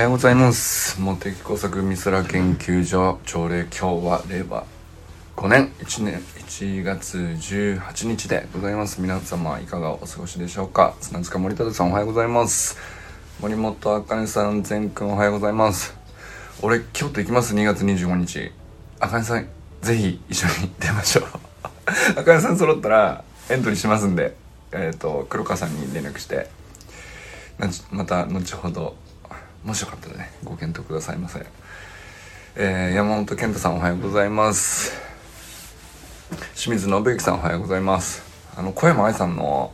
はようございます。茂木工作美空研究所朝礼今日は令和5年1年1月18日でございます。皆様いかがお過ごしでしょうか？砂塚森忠さんおはようございます。森本あかねさん全くんおはようございます。俺京都行きます？2月25日あかねさんぜひ一緒に出ましょう。あかねさん揃ったらエントリーしますんでえっ、ー、と黒川さんに連絡して。また後ほどもしよかったらねご検討くださいませ、えー、山本健太さんおはようございます。清水信之さんおはようございます。あの小山愛さんの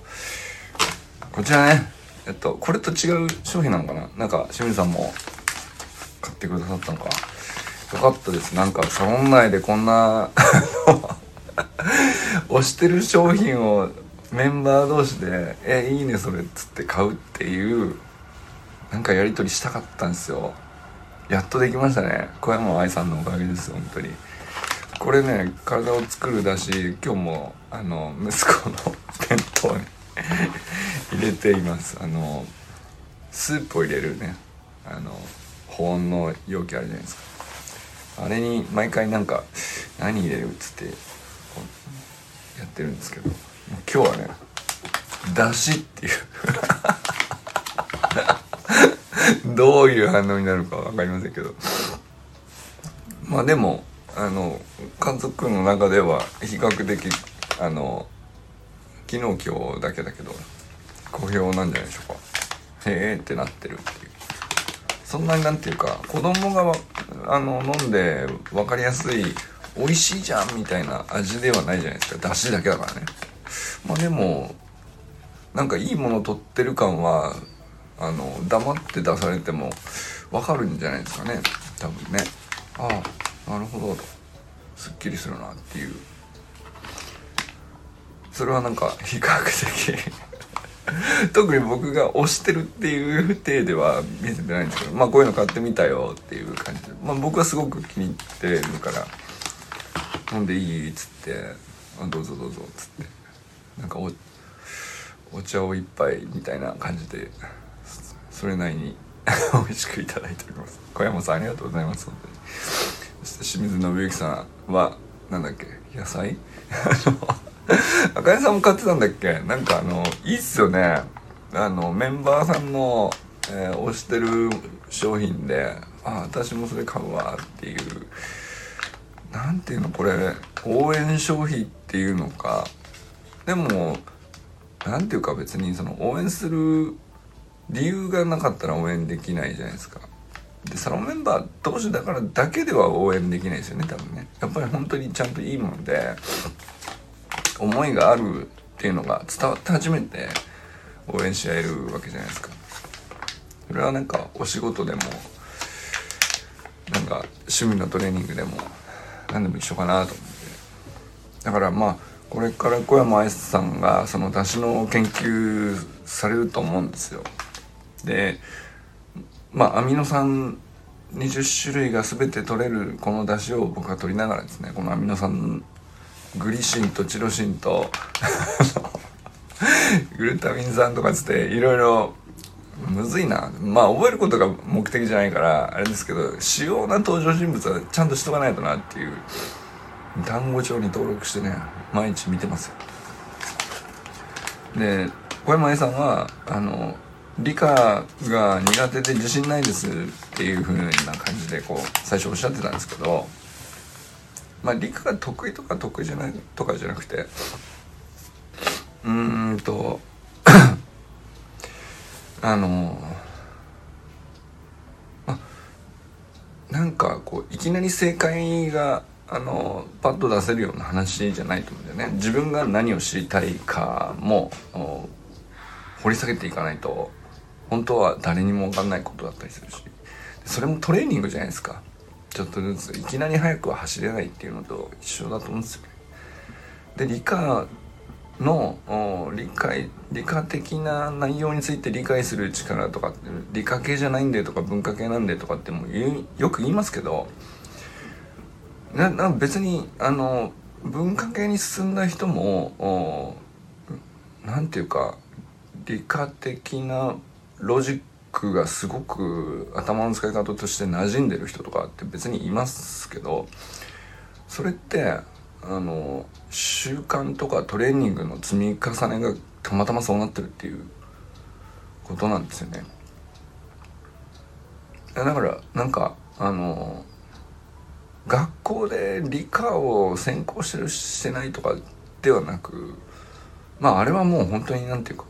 こちらねえっとこれと違う商品なのかな？なんか清水さんも買ってくださったのか。よかったです。なんかサロン内でこんな 推してる商品をメンバー同士で「えいいねそれ」っつって買うっていうなんかやり取りしたかったんですよ。やっとできましたね。小山愛さんのおかげです本当に。これね体を作るだし今日もあの息子の弁当に 入れています。あのスープを入れるね。あの保温の容器あるじゃないですか。あれに毎回なんか何入れるっつってやってるんですけど。今日はねだしっていう。どういう反応になるか分かりませんけど。まあでもあの家族の中では比較的あの昨日今日だけだけど好評なんじゃないでしょうか。へえってなってるっていう。そんなになんていうか子供があの飲んで分かりやすい美味しいじゃんみたいな味ではないじゃないですか。だしだけだからね。まあでもなんかいいもの取ってる感はあの黙って出されても分かるんじゃないですかね。多分ね。ああなるほどと。すっきりするなっていう。それはなんか比較的 特に僕が推してるっていう体では見せてないんですけどまあこういうの買ってみたよっていう感じで。まあ僕はすごく気に入ってるから飲んでいいっつってあどうぞどうぞっつって。なんかおお茶を一杯みたいな感じでそれなりに 美味しくいただいております。小山さんありがとうございます。本当に。そして清水信之さんはなんだっけ？野菜？赤井さんも買ってたんだっけ？なんかあのいいっすよね。あのメンバーさんの、えー、推してる商品であ私もそれ買うわっていう。何ていうのこれ？応援消費っていうのか。でも何ていうか別にその応援する理由がなかったら応援できないじゃないですか。でサロンメンバー同士だからだけでは応援できないですよね多分ね。やっぱり本当にちゃんといいもので思いがあるっていうのが伝わって初めて応援し合えるわけじゃないですか。それはなんかお仕事でもなんか趣味のトレーニングでも何でも一緒かなと思って。だからまあこれから小山愛さんがその出汁の研究されると思うんですよ。でまあアミノ酸20種類が全て取れるこの出汁を僕は取りながらですねこのアミノ酸グリシンとチロシンと グルタミン酸とかつっていろいろむずいな。まあ覚えることが目的じゃないからあれですけど主要な登場人物はちゃんとしとかないとなっていう単語帳に登録してね毎日見てますよ。で小山 A さんはあの理科が苦手で自信ないですっていう風な感じでこう最初おっしゃってたんですけどまあ理科が得意とか得意じゃないとかじゃなくてうーんと あのあなんかこういきなり正解があのパッと出せるような話じゃないと思うんだよね。自分が何を知りたいかも掘り下げていかないと。本当は誰にも分かんないことだったりするし。それもトレーニングじゃないですか。ちょっとずついきなり速くは走れないっていうのと一緒だと思うんですよね。で理科の理解理科的な内容について理解する力とか理科系じゃないんでとか文化系なんでとかってもよく言いますけどなな別にあの文化系に進んだ人も何て言うか理科的なロジックがすごく頭の使い方として馴染んでる人とかって別にいますけどそれってあの習慣とかトレーニングの積み重ねがたまたまそうなってるっていうことなんですよね。だからなんかあの学校で理科を専攻してるしてないとかではなくまああれはもう本当になんていうか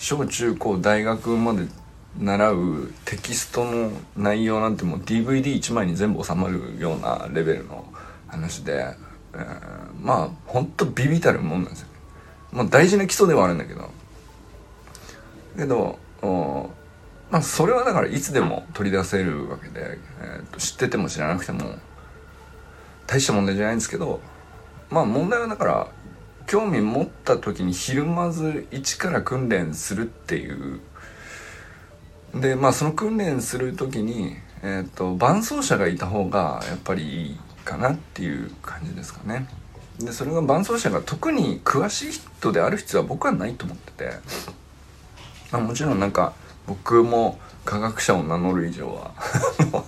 小中高大学まで習うテキストの内容なんてもう DVD1 枚に全部収まるようなレベルの話で、えー、まあほんとビビたるもんなんですよ。まあ大事な基礎ではあるんだけどけどまあそれはだからいつでも取り出せるわけで、えー、と知ってても知らなくても大した問題じゃないんですけどまあ問題はだから興味持った時にひるまず一から訓練するっていうでまあその訓練する時に、えーと、伴走者がいた方がやっぱりいいかなっていう感じですかね。でそれが伴走者が特に詳しい人である必要は僕はないと思ってて、まあ、もちろんなんか僕も科学者を名乗る以上は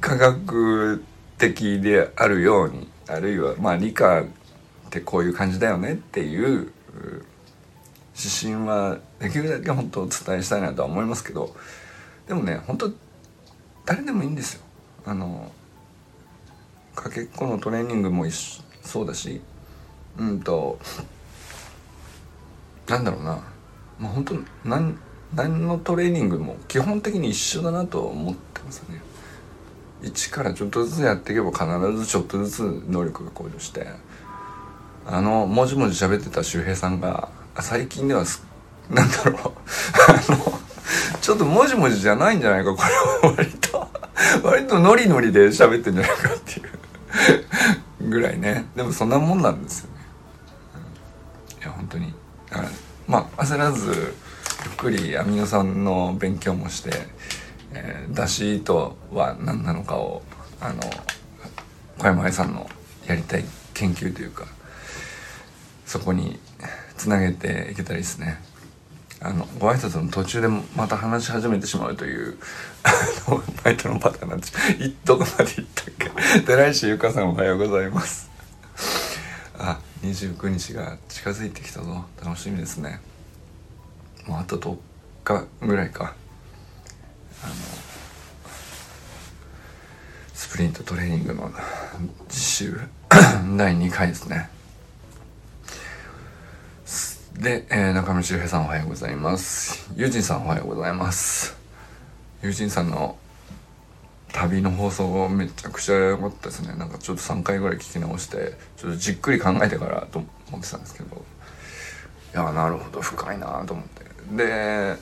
科学的であるようにあるいはまあ理科ってこういう感じだよねっていう指針はできるだけ本当お伝えしたいなとは思いますけどでもね本当誰でもいいんですよ。あのかけっこのトレーニングもそうだしうんとなんだろうなまあ本当何何のトレーニングも基本的に一緒だなと思ってますね。一からちょっとずつやっていけば必ずちょっとずつ能力が向上してあのもじもじ喋ってた周平さんが最近ではなんだろう。あのちょっともじもじじゃないんじゃないかこれは割と。割とノリノリで喋ってんじゃないかっていう。ぐらいね。でもそんなもんなんですよね、いや本当に。だからまあ焦らずゆっくりアミノ酸の勉強もして、えー、だしとは何なのかをあの小山愛さんのやりたい研究というかそこにつなげていけたらいいですね。あのご挨拶の途中でまた話し始めてしまうというあの バイトのパターンなんです。どこまで行ったっけ？寺石ゆかさんおはようございます。あ29日が近づいてきたぞ。楽しみですね。もうあと10日ぐらいか。あのスプリントトレーニングの実習 第2回ですね。で、えー、中村修平さんおはようございます。ユージンさんおはようございます。ユージンさんの旅の放送めちゃくちゃ良かったですね。なんかちょっと3回ぐらい聞き直して、ちょっとじっくり考えてからと思ってたんですけど、いや、なるほど、深いなと思って。で、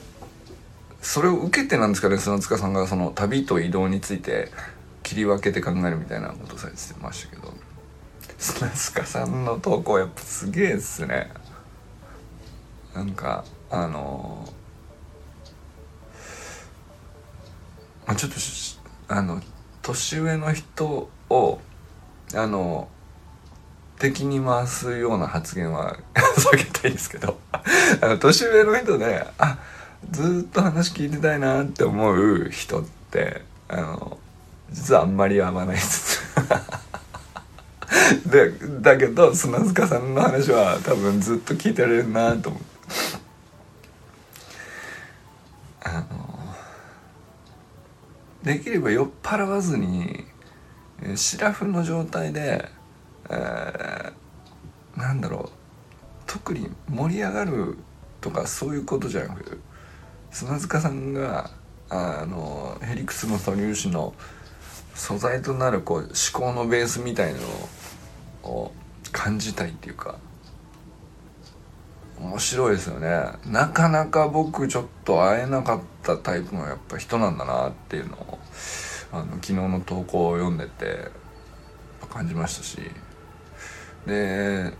それを受けてなんですかね、砂塚さんがその旅と移動について切り分けて考えるみたいなことされてましたけど、砂塚さんの投稿やっぱすげえっすね。なんかあのまあ、ちょっとあの年上の人をあの敵に回すような発言は 避けたいんですけどあの年上の人であずっと話聞いてたいなって思う人ってあの実はあんまり合わないです でだけど砂塚さんの話は多分ずっと聞いてられるなと思って。あのできれば酔っ払わずにシラフの状態で、えー、なんだろう特に盛り上がるとかそういうことじゃなく砂塚さんがあのヘリクスの素粒子の素材となるこう思考のベースみたいのを感じたいっていうか面白いですよね。なかなか僕ちょっと会えなかったタイプのやっぱ人なんだなっていうのをあの昨日の投稿を読んでて感じましたし。で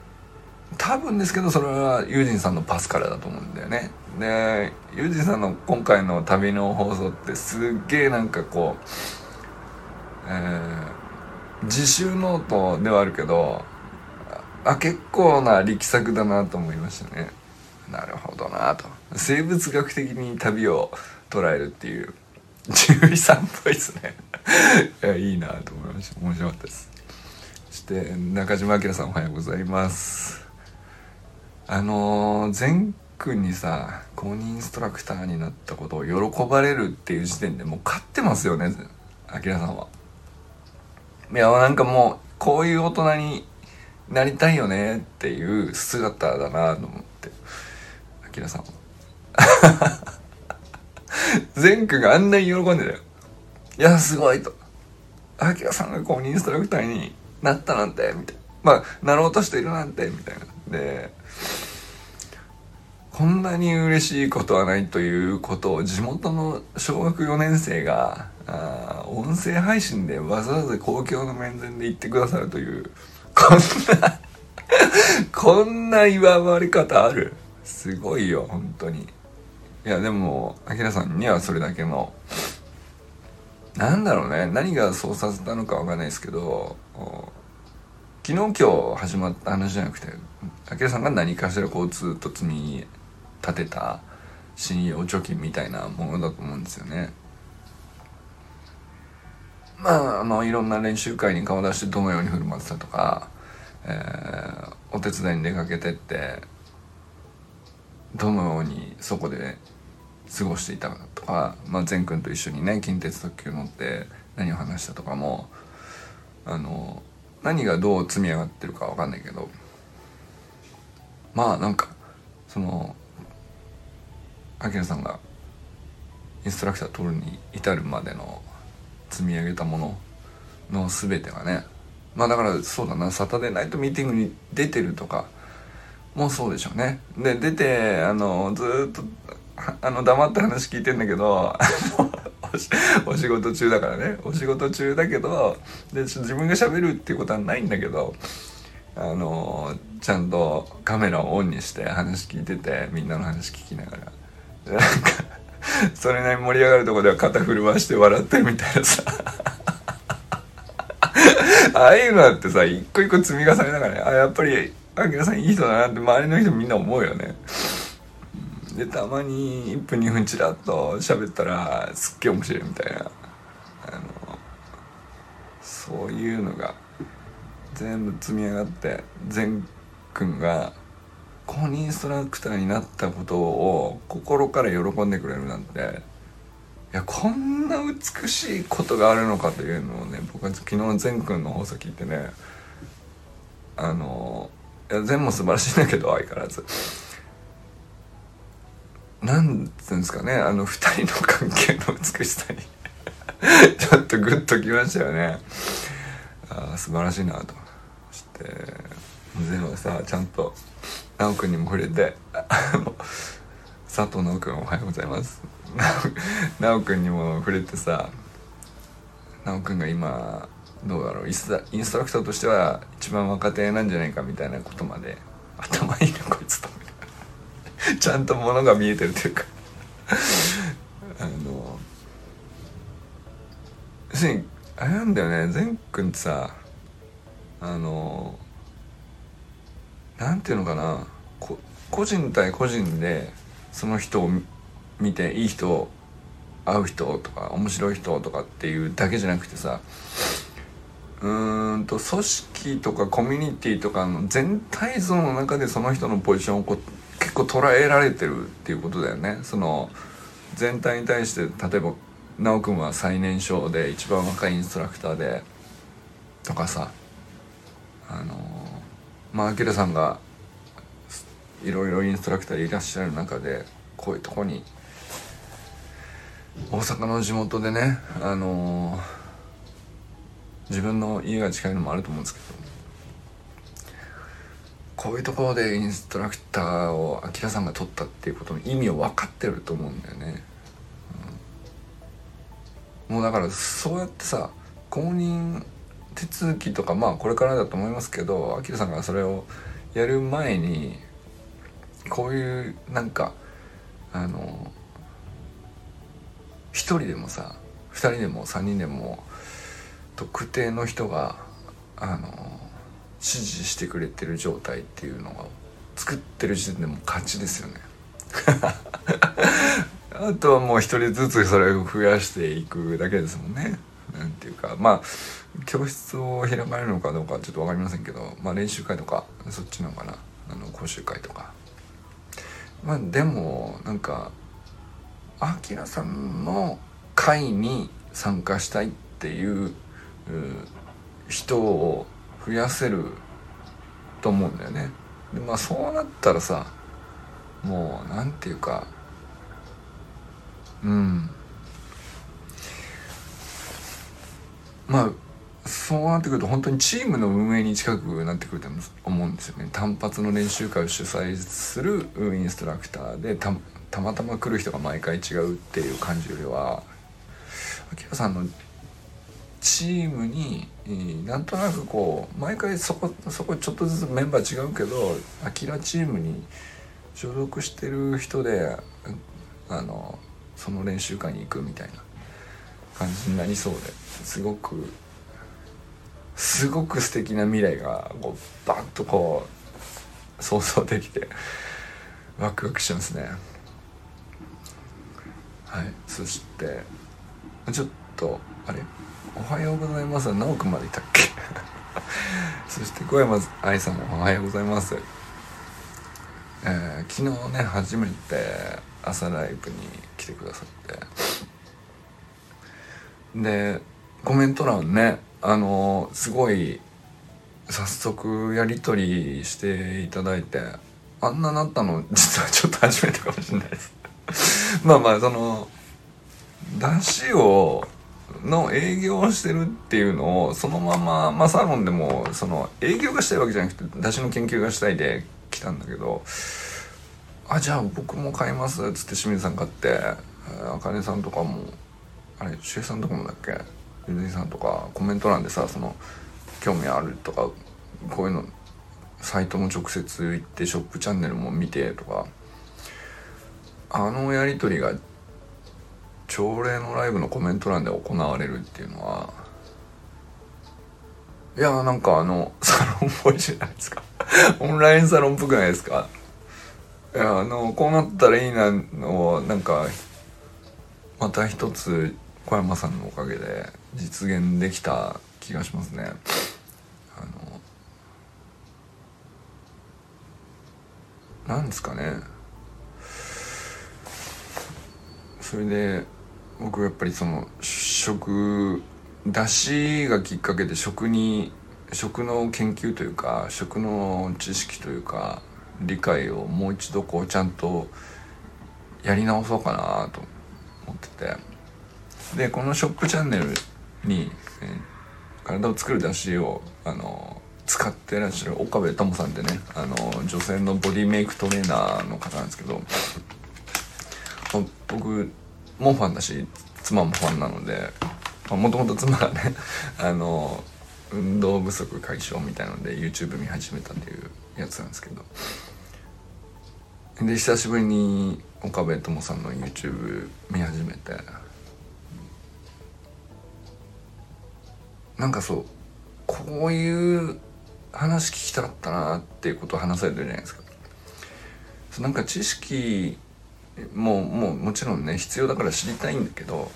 多分ですけどそれはユージンさんのパスからだと思うんだよね。でユージンさんの今回の旅の放送ってすっげえなんかこう、えー、自習ノートではあるけどあ結構な力作だなと思いましたね。なるほどなと。生物学的に旅を捉えるっていう。獣医さんっぽいですね。いやいいなと思いました。面白かったです。そして中島明さんおはようございます。あのー、全君にさ公認インストラクターになったことを喜ばれるっていう時点でもう勝ってますよね明さんは。いやなんかもうこういう大人になりたいよねっていう姿だなと思って。明さんは。全君があんなに喜んでたよ。いやすごいと。明さんが公認インストラクターになったなんてみたいな。まあなろうとしているなんてみたいな。でこんなに嬉しいことはないということを地元の小学4年生があ音声配信でわざわざ公共の面前で言ってくださるというん なこんな祝われ方ある。すごいよ本当に。いやでもあきらさんにはそれだけのなんだろうね。何がそうさせたのかわかんないですけど昨日今日始まった話じゃなくてあきらさんが何かしらこうずっと積み立てた信用貯金みたいなものだと思うんですよね。まあ、あのいろんな練習会に顔出してどのように振る舞ってたとか、えー、お手伝いに出かけてってどのようにそこで過ごしていたかとか、まあ、善くんと一緒にね近鉄特急乗って何を話したとかもあの何がどう積み上がってるか分かんないけどまあなんかそのアキラさんがインストラクター取るに至るまでの積み上げたものの全てがねまあだからそうだなサタデーナイトミーティングに出てるとかもそうでしょうね。で出てあのずっとあの黙って話聞いてんだけどお仕事中だからね。お仕事中だけどで自分がしゃべるっていうことはないんだけどあのちゃんとカメラをオンにして話聞いててみんなの話聞きながら。なんかそれなりに盛り上がるとこでは肩振り回して笑ってるみたいなさ。ああいうのだってさ一個一個積み重ねながらねあやっぱりあきらさんいい人だなって周りの人みんな思うよね。でたまに1分2分チラッと喋ったらすっげえ面白いみたいな。あのそういうのが全部積み上がって善くんが公認インストラクターになったことを心から喜んでくれるなんてやこんな美しいことがあるのかというのをね僕は昨日善くんの放送聞いてねあのいや善も素晴らしいんだけど相変わらず。なんつうんですかねあの2人の関係の美しさに ちょっとグッときましたよね。あ素晴らしいなとして。善はさちゃんと直くんにも触れて佐藤直くんおはようございます。直くんにも触れてさ直くんが今どうだろうインストラクターとしては一番若手なんじゃないかみたいなことまで頭いいなこいつとちゃんとものが見えてるというか。あの要するにあれなんだよね善くんってさあのなんていうのかな個人対個人でその人を見ていい人会う人とか面白い人とかっていうだけじゃなくてさうーんと組織とかコミュニティとかの全体像の中でその人のポジションをこ結構捉えられてるっていうことだよね。その全体に対して例えば修くんは最年少で一番若いインストラクターでとかさあのまあ明さんがいろいろインストラクターいらっしゃる中でこういうとこに大阪の地元でねあのー、自分の家が近いのもあると思うんですけどこういうところでインストラクターを明さんが取ったっていうことの意味を分かってると思うんだよね、うん、もうだからそうやってさ公認手続きとかまあこれからだと思いますけどアキラさんがそれをやる前にこういうなんかあの1人でもさ2人でも3人でも特定の人があの支持してくれてる状態っていうのが作ってる時点でも勝ちですよね。あとはもう一人ずつそれを増やしていくだけですもんね。なんていうかまあ教室を開かれるのかどうかちょっと分かりませんけど、まあ、練習会とかそっちのかなあの講習会とか。まあでもなんかあきらさんの会に参加したいっていう人を増やせると思うんだよね。でまあそうなったらさもうなんていうかうんまあそうなってくると本当にチームの運営に近くなってくると思うんですよね。単発の練習会を主催するインストラクターでたまたま来る人が毎回違うっていう感じよりは秋葉さんのチームになんとなくこう毎回そこそこちょっとずつメンバー違うけどアキラチームに所属してる人であのその練習会に行くみたいな感じになりそうですごくすごく素敵な未来がこうバッとこう想像できてワクワクしますね。はい。そしてちょっとあれ？おはようございます。直くまでいたっけ？そして小山愛さんもおはようございます。えー、昨日ね初めて朝ライブに来てくださって。でコメント欄ねあのすごい早速やり取りしていただいてあんななったの？実 はちょっと初めてかもしれないです。まあまあその出汁をの営業をしてるっていうのをそのまま、まあ、サロンでもその営業がしたいわけじゃなくて出汁の研究がしたいで来たんだけどあじゃあ僕も買いますっつって清水さん買ってあかねさんとかもあれ周さんとかもだっけ？ゆずさんとかコメント欄でさその興味あるとかこういうのサイトも直接行ってショップチャンネルも見てとかあのやり取りが朝礼のライブのコメント欄で行われるっていうのはいやなんかあのサロンっぽいじゃないですか。オンラインサロンっぽくないですか。いやあのこうなったらいいなのなんかまた一つ小山さんのおかげで実現できた気がしますね。あのなんですかねそれで僕やっぱりその食だしがきっかけで食に食の研究というか食の知識というか理解をもう一度こうちゃんとやり直そうかなと思ってて。でこのショップチャンネルに、え、体を作る出汁をあの使ってらっしゃる岡部友さんってねあの女性のボディメイクトレーナーの方なんですけど僕もファンだし妻もファンなのでもともと妻がね あの運動不足解消みたいので YouTube 見始めたっていうやつなんですけど。で久しぶりに岡部友さんの YouTube 見始めてなんかそうこういう話聞きたかったなっていうことを話されてるじゃないですか。なんか知識ももうもちろんね必要だから知りたいんだけど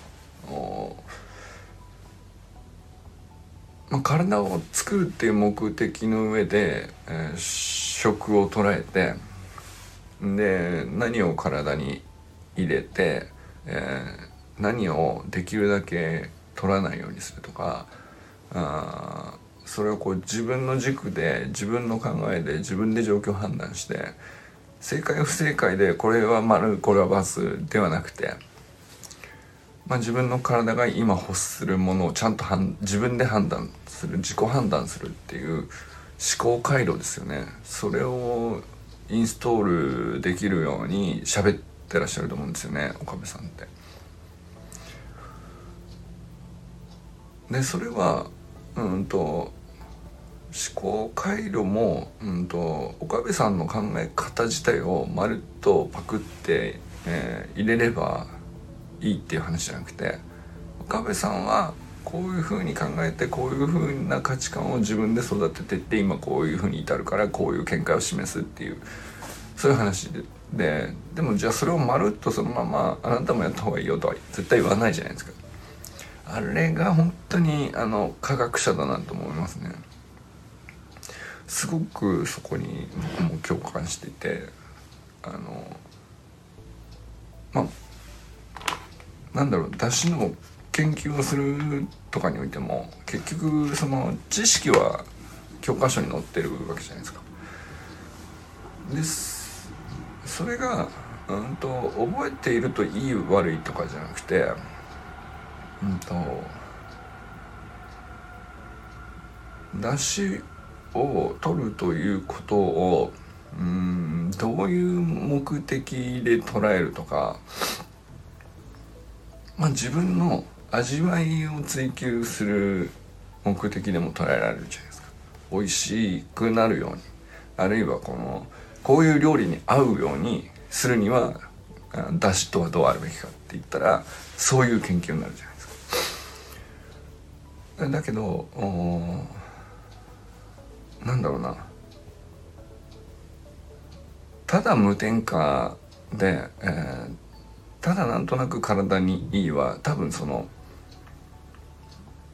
まあ、体を作るっていう目的の上で、えー、食を捉えてで何を体に入れて、えー、何をできるだけ取らないようにするとかあそれをこう自分の軸で自分の考えで自分で状況判断して正解不正解でこれは丸これはバスではなくて、まあ、自分の体が今欲するものをちゃんと自分で判断する自己判断するっていう思考回路ですよねそれをインストールできるように喋ってらっしゃると思うんですよね岡部さんって。でそれはうんと思考回路も、うんと、岡部さんの考え方自体をまるっとパクって、えー、入れればいいっていう話じゃなくて岡部さんはこういうふうに考えてこういうふうな価値観を自分で育ててって今こういうふうに至るからこういう見解を示すっていうそういう話でででもじゃあそれをまるっとそのままあなたもやった方がいいよとは絶対言わないじゃないですか。あれが本当にあの科学者だなと思いますねすごくそこに僕も共感していてあのまあなんだろう出汁の研究をするとかにおいても結局その知識は教科書に載ってるわけじゃないですか。ですそれが、うんと、覚えているといい悪いとかじゃなくてうんと出汁を取るということをうんどういう目的で捉えるとかまあ自分の味わいを追求する目的でも捉えられるじゃないですか。美味しくなるようにあるいはこのこういう料理に合うようにするにはだしとはどうあるべきかって言ったらそういう研究になるじゃないですか。だけどなんだろうな。ただ無添加で、えー、ただなんとなく体にいいは多分その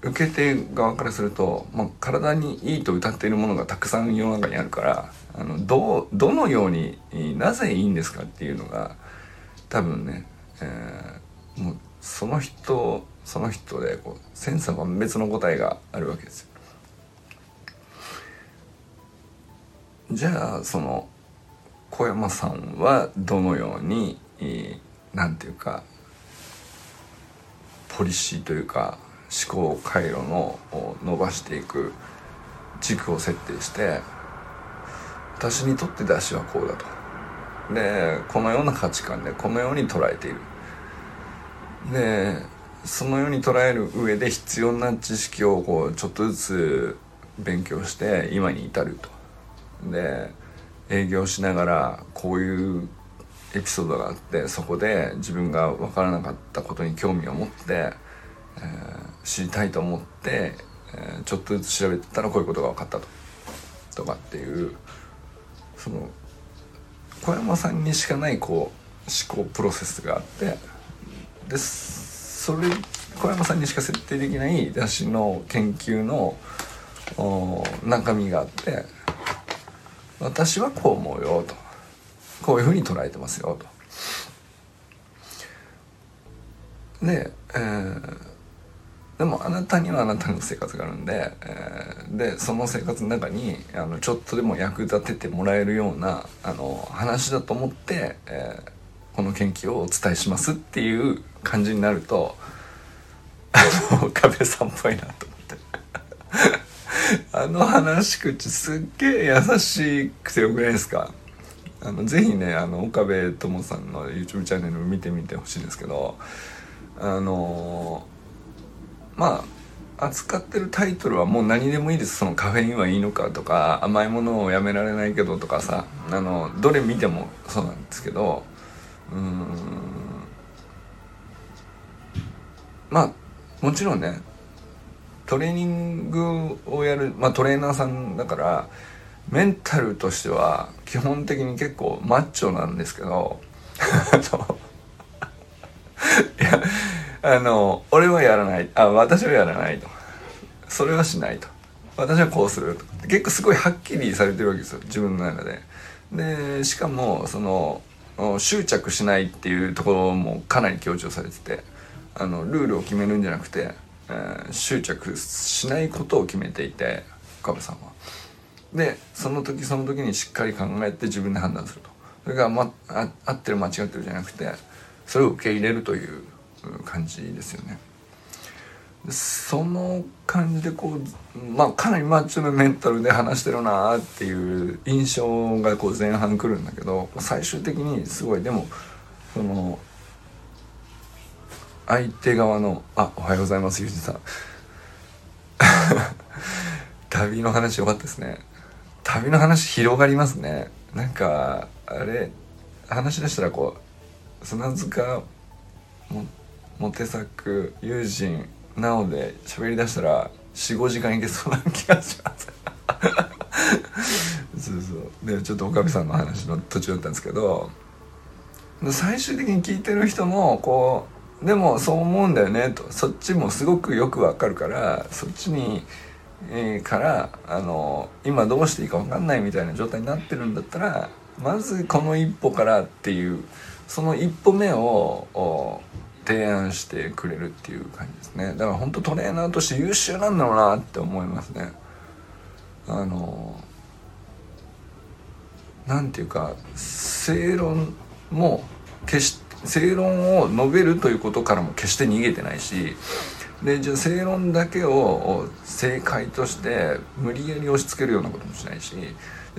受け手側からすると、まあ、体にいいと歌っているものがたくさん世の中にあるからあのどどのようになぜいいんですかっていうのが多分ね、えー、もうその人その人でこう千差万別の答えがあるわけですよ。じゃあその小山さんはどのように何て言うかポリシーというか思考回路の伸ばしていく軸を設定して私にとって出汁はこうだとでこのような価値観でこのように捉えているでそのように捉える上で必要な知識をこうちょっとずつ勉強して今に至ると。で営業しながらこういうエピソードがあってそこで自分が分からなかったことに興味を持って、えー知りたいと思って、えー、ちょっとずつ調べてたらこういうことが分かったと。とかっていうその小山さんにしかないこう思考プロセスがあってでそれ小山さんにしか設定できない雑誌の研究の中身があって私はこう思うよとこういうふうに捉えてますよと。で、えーでもあなたにはあなたの生活があるんで、えー、でその生活の中にあのちょっとでも役立ててもらえるようなあの話だと思って、えー、この研究をお伝えしますっていう感じになるとあの壁さんっぽいなと思って。あの話し口すっげえ優しくてよくないですか？あのぜひねあの岡部友さんの YouTube チャンネル見てみてほしいんですけどあのまあ扱ってるタイトルはもう何でもいいです。そのカフェインはいいのかとか甘いものをやめられないけどとかさあのどれ見てもそうなんですけどうん。まあもちろんねトレーニングをやる、まあ、トレーナーさんだからメンタルとしては基本的に結構マッチョなんですけど いやあの俺はやらないあ私はやらないと。それはしないと。私はこうすると。結構すごいはっきりされてるわけですよ自分の中で。でしかもその執着しないっていうところもかなり強調されててあのルールを決めるんじゃなくて、えー、執着しないことを決めていて岡部さんは。でその時その時にしっかり考えて自分で判断するとそれが、ま、あ合ってる間違ってるじゃなくてそれを受け入れるという感じですよね。その感じでこうまあかなりマッチョなメンタルで話してるなっていう印象がこう前半くるんだけど最終的にすごいでもその相手側の「あおはようございますゆうじさん」旅の話よかったですね。旅の話広がりますね。なんかあれ話し出したらこう砂塚もモテ作友人なおで喋りだしたら45時間いけそうな気がします。そうそう。でちょっと岡部さんの話の途中だったんですけど最終的に聞いてる人もこうでもそう思うんだよねと。そっちもすごくよくわかるからそっちに、えー、からあの今どうしていいか分かんないみたいな状態になってるんだったらまずこの一歩からっていうその一歩目を提案してくれるっていう感じですね。だから本当トレーナーとして優秀なんだろうなって思いますね。あのなんていうか正論も決し正論を述べるということからも決して逃げてないしでじゃあ正論だけを正解として無理やり押し付けるようなこともしないし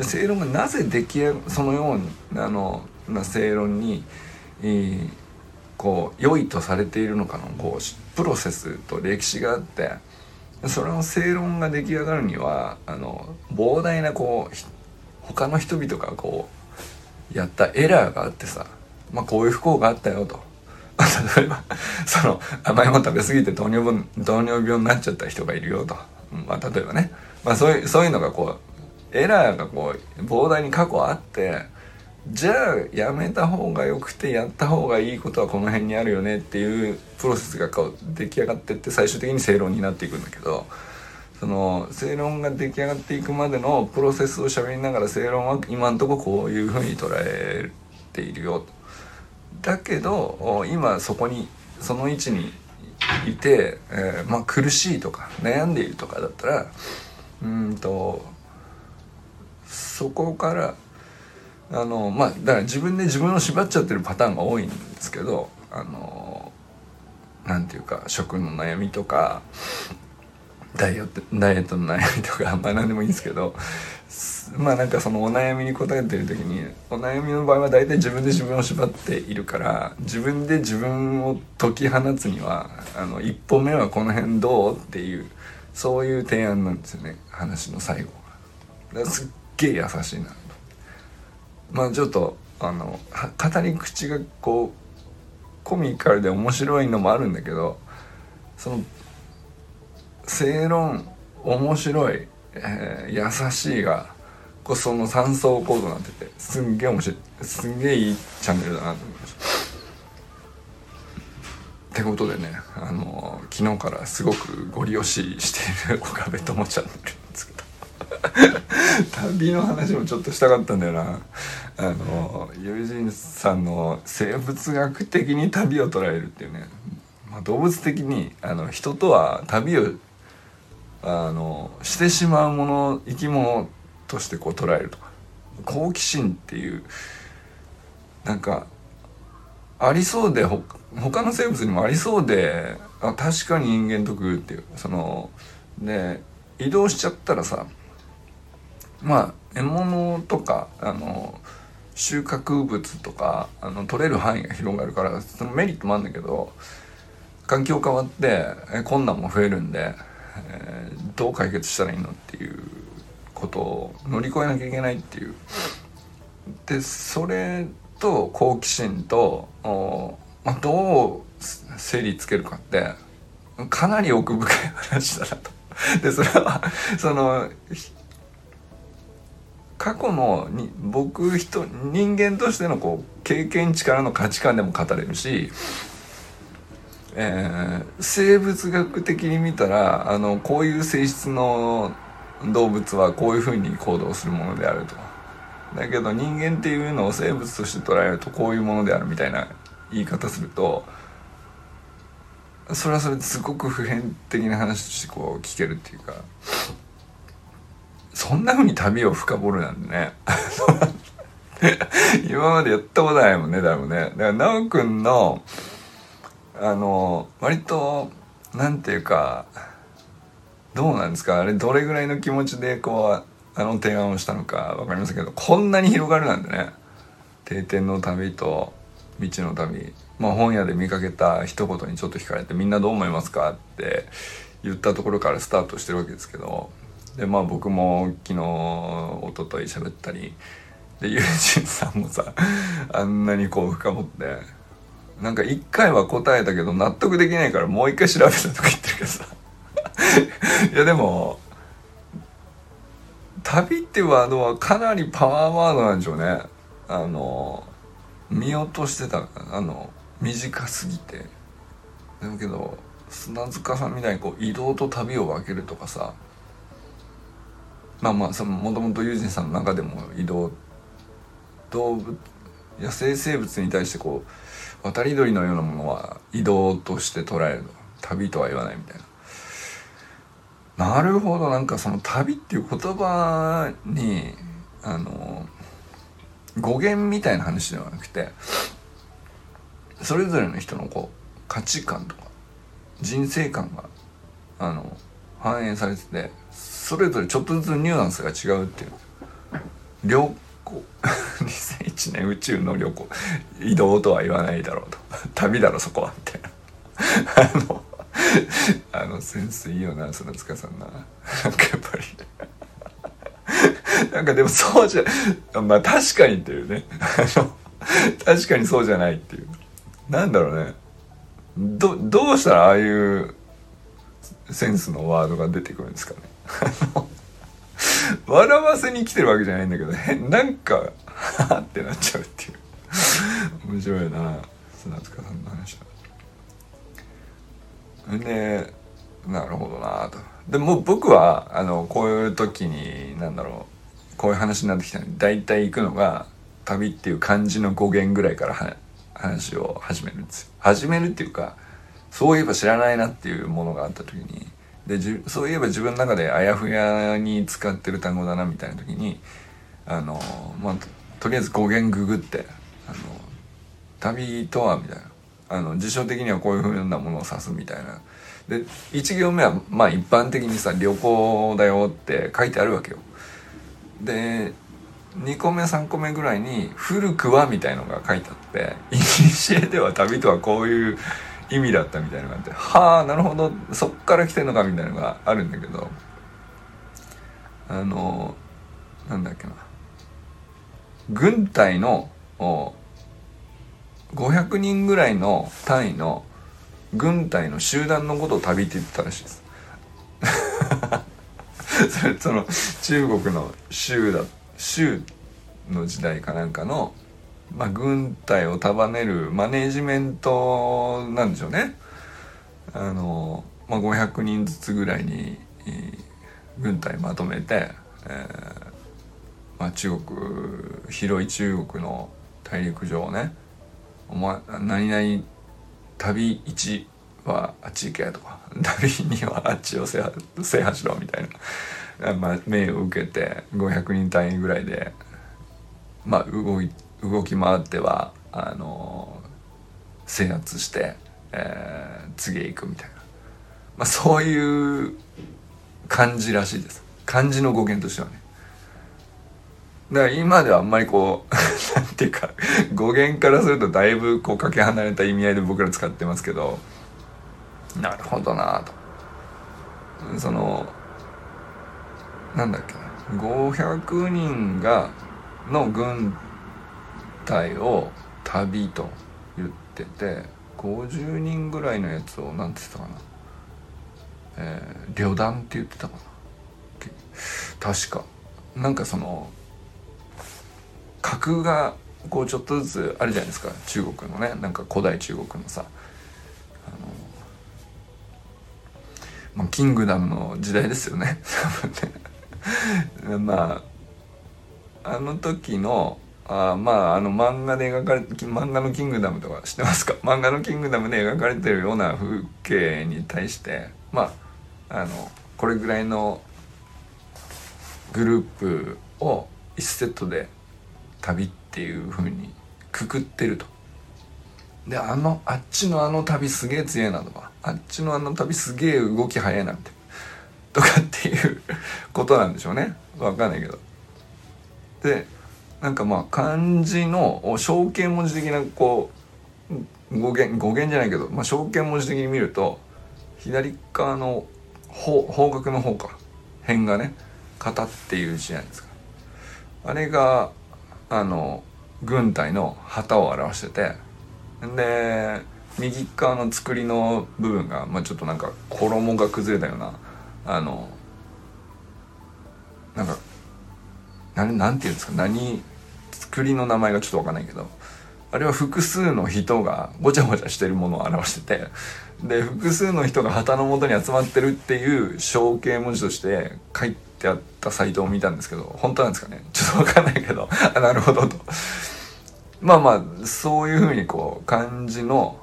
正論がなぜ出来そのようなのな正論に、えー、こう良いとされているのかのこうプロセスと歴史があってそれの正論が出来上がるにはあの膨大なこう他の人々がこうやったエラーがあってさ、まあ、こういう不幸があったよと。例えばその甘いもの食べ過ぎて糖尿病糖尿病になっちゃった人がいるよと、まあ、例えばね、まあ、そういうそういうのがこうエラーがこう膨大に過去あってじゃあやめた方がよくてやった方がいいことはこの辺にあるよねっていうプロセスがこう出来上がってって最終的に正論になっていくんだけどその正論が出来上がっていくまでのプロセスを喋りながら正論は今んとここういうふうに捉えているよ。とだけど今そこにその位置にいて、えー、まあ、苦しいとか悩んでいるとかだったらうんとそこからあのまあだから自分で自分を縛っちゃってるパターンが多いんですけどあのなんていうか食の悩みとかダイエットダイエットの悩みとか まあ何でもいいんですけどまあなんかそのお悩みに答えてる時にお悩みの場合は大体自分で自分を縛っているから自分で自分を解き放つにはあの一歩目はこの辺どうっていうそういう提案なんですよね話の最後が。すっげえ優しいなまあちょっとあの語り口がこうコミカルで面白いのもあるんだけどその正論面白い、えー、優しいがこその3層コードになっててすんげえ面白いすんげえいいチャンネルだなと思いました。ってことでねあの昨日からすごくご利用ししている岡部友チャンネル 旅の話もちょっとしたかったんだよな。あの友人さんの生物学的に旅を捉えるっていうね、まあ、動物的にあの人とは旅をあのしてしまうもの生き物としてこう捉えると。か好奇心っていうなんかありそうでほ他の生物にもありそうであ確かに人間と食うっていう。そので移動しちゃったらさまあ獲物とかあの収穫物とかあの取れる範囲が広がるからそのメリットもあるんだけど環境変わって困難も増えるんで、えー、どう解決したらいいのっていうことを乗り越えなきゃいけないっていうでそれと好奇心とおまあ、どう整理つけるかってかなり奥深い話だなと。でそれはその過去のに僕人人間としてのこう経験値からの価値観でも語れるし、えー、生物学的に見たらあのこういう性質の動物はこういうふうに行動するものであると。だけど人間っていうのを生物として捉えるとこういうものであるみたいな言い方するとそれはそれですごく普遍的な話としてこう聞けるっていうか。そんな風に旅を深掘るなんてね。今までやったことないもんね誰もね。だから奈くんのあの割となんていうかどうなんですか？あれどれぐらいの気持ちでこうあの提案をしたのか分かりませんけどこんなに広がるなんてね。定点の旅と道の旅。まあ本屋で見かけた一言にちょっと惹かれてみんなどう思いますか？って言ったところからスタートしてるわけですけどでまあ僕も昨日一昨日喋ったりで友人さんもさあんなにこう深掘ってなんか一回は答えたけど納得できないからもう一回調べたとか言ってるけどさ。いやでも旅ってワードはかなりパワーワードなんでしょうね。あの見落としてたあの短すぎて。だけど砂塚さんみたいにこう移動と旅を分けるとかさまあまあそのもともとユージンさんの中でも移動動物野生生物に対してこう渡り鳥のようなものは移動として捉える旅とは言わないみたいな。なるほどなんかその旅っていう言葉にあの語源みたいな話ではなくてそれぞれの人のこう価値観とか人生観があの反映されててそれぞれちょっとずつニュアンスが違うっていう。旅行。2001年宇宙の旅行。移動とは言わないだろうと。旅だろそこは。みたいな。あのあのセンスいいよな砂塚さんな。なんかやっぱり。なんかでもそうじゃまあ確かにっていうね。確かにそうじゃないっていう。なんだろうね。どどうしたらああいうセンスのワードが出てくるんですかね。笑わせに来てるわけじゃないんだけど変なんかはあ ってなっちゃうっていう面白いな砂塚さんの話は。でなるほどなと。でも僕はあのこういう時になんだろうこういう話になってきたのに大体行くのが旅っていう漢字の語源ぐらいから話を始めるんですよ。始めるっていうかそういえば知らないなっていうものがあった時にでそういえば自分の中であやふやに使ってる単語だなみたいな時にあのまあとりあえず語源ググってあの旅とはみたいな。あの辞書的にはこういうふうなものを指すみたいな。で1行目はまあ一般的にさ旅行だよって書いてあるわけよ。で2個目3個目ぐらいに「古くは」みたいのが書いてあって「いにしえでは旅とはこういう意味だった」みたいなのがあってはあなるほどそっから来てんのかみたいなのがあるんだけどあのなんだっけな。軍隊の500人ぐらいの単位の軍隊の集団のことを旅って言ってたらしいです。それその中国の州だ州の時代かなんかの、まあ、軍隊を束ねるマネジメントなんでしょうね。あの、まあ、500人ずつぐらいに軍隊まとめて、えーまあ、中国広い中国の大陸上をねお前何々旅1はあっち行けとか 旅2はあっちを制覇しろみたいな、まあ、命を受けて500人単位ぐらいで、まあ、動いて動き回ってはあの制圧して、えー、次へ行くみたいな、まあ、そういう感じらしいです。漢字の語源としてはね。だから今ではあんまりこう なんていうか語源からするとだいぶこうかけ離れた意味合いで僕ら使ってますけどなるほどなと。そのなんだっけな500人がの軍隊を旅と言ってて50人ぐらいのやつを何て言ってたかな。えー、旅団って言ってたかな。確か。なんかその格がこうちょっとずつあるじゃないですか。中国のね。なんか古代中国のさ。あの、まあ、キングダムの時代ですよね。まああの時のあまああの漫画で描かれ漫画の「キングダム」とか知ってますか？漫画の「キングダム」で描かれてるような風景に対してまああのこれぐらいのグループを1セットで旅っていう風にくくってると。であのあっちのあの旅すげえ強いなとかあっちのあの旅すげえ動き早いなってとかっていうことなんでしょうねわかんないけど。でなんかまあ漢字の象形文字的なこう語源語源じゃないけど、まあ、象形文字的に見ると左側の方方角の方か。辺がね型っていう字じゃないですか。あれがあの軍隊の旗を表しててで右側の作りの部分が、まあ、ちょっとなんか衣が崩れたようなあのなんか何て言うんですか何作りの名前がちょっとわかんないけどあれは複数の人がごちゃごちゃしてるものを表しててで複数の人が旗のもとに集まってるっていう象形文字として書いてあったサイトを見たんですけど本当なんですかね？ちょっとわかんないけどなるほどと。まあまあそういうふうにこう漢字の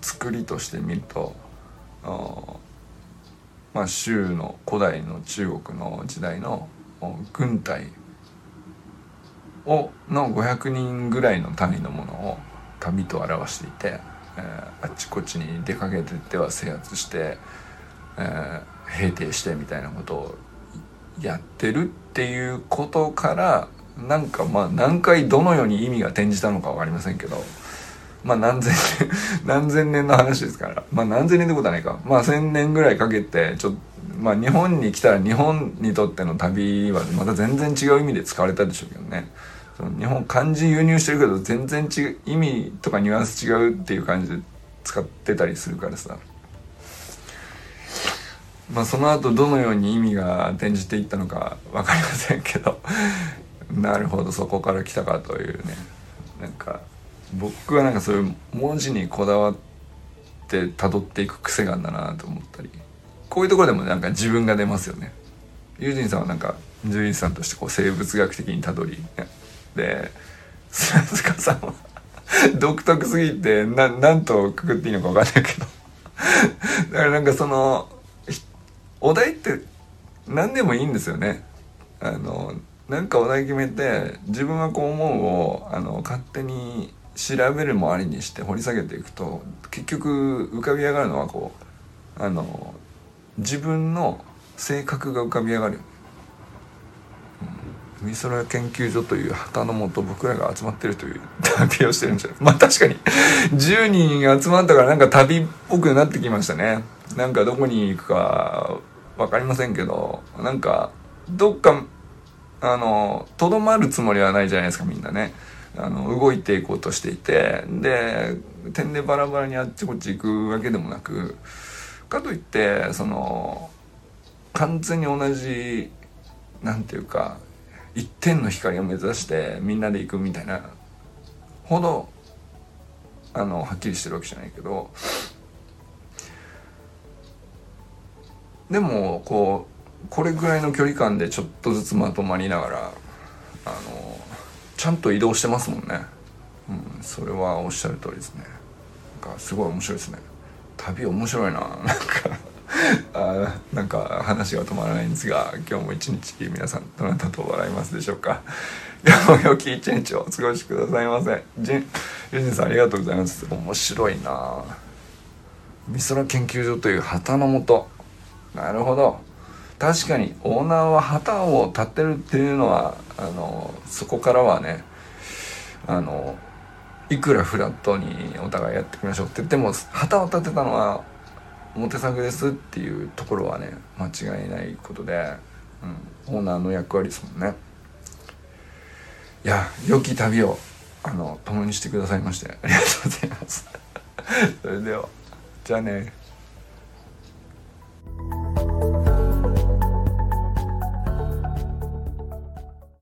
作りとして見るとまあ州の古代の中国の時代の軍隊をの500人ぐらいの単位のものを旅と表していて、えー、あっちこっちに出かけてっては制圧して、えー、平定してみたいなことをやってるっていうことからなんかまあ何回どのように意味が転じたのか分かりませんけどまあ何千年 何千年の話ですからまあ何千年ってことはないか。まあ千年ぐらいかけてちょっとまあ日本に来たら日本にとっての旅はまた全然違う意味で使われたでしょうけどね。その日本漢字輸入してるけど全然違う意味とかニュアンス違うっていう感じで使ってたりするからさ。まあその後どのように意味が転じていったのか分かりませんけど。なるほどそこから来たかというね。なんか僕はなんかそういう文字にこだわって辿っていく癖があるんだなと思ったり。こういうところでもなんか自分が出ますよね。ユージンさんはなんか獣医さんとしてこう生物学的にたどり、ね、で砂塚さんは独特すぎてななんとくくっていいのか分かんないけどだからなんかそのお題って何でもいいんですよね。あのなんかお題決めて自分がこう思うをあの勝手に調べるもありにして掘り下げていくと結局浮かび上がるのはこうあの自分の性格が浮かび上がるよね。美空研究所という旗のもと僕らが集まってるという旅をしてるんじゃない？まあ確かに10人集まったからなんか旅っぽくなってきましたね。なんかどこに行くか分かりませんけどなんかどっかあのとどまるつもりはないじゃないですかみんなね。あの動いていこうとしていて。で点でバラバラにあっちこっち行くわけでもなくかといってその完全に同じなんていうか一点の光を目指してみんなで行くみたいなほどあのはっきりしてるわけじゃないけどでもこうこれぐらいの距離感でちょっとずつまとまりながらあのちゃんと移動してますもんね、うん、それはおっしゃる通りですね。なんかすごい面白いですね。旅面白いななんか。あなんか話が止まらないんですが今日も一日皆さんどなたと笑いますでしょうか？今日も良き一日をお過ごしくださいませジンユジンさんありがとうございます。面白いな。美空研究所という旗のもとなるほど。確かにオーナーは旗を立てるっていうのはあのそこからはねあのいくらフラットにお互いやっていきましょうって言っても旗を立てたのは表参ですっていうところはね間違いないことで、うん、オーナーの役割ですもんね。いや良き旅をあの共にしてくださいましてありがとうございます。それではじゃあね。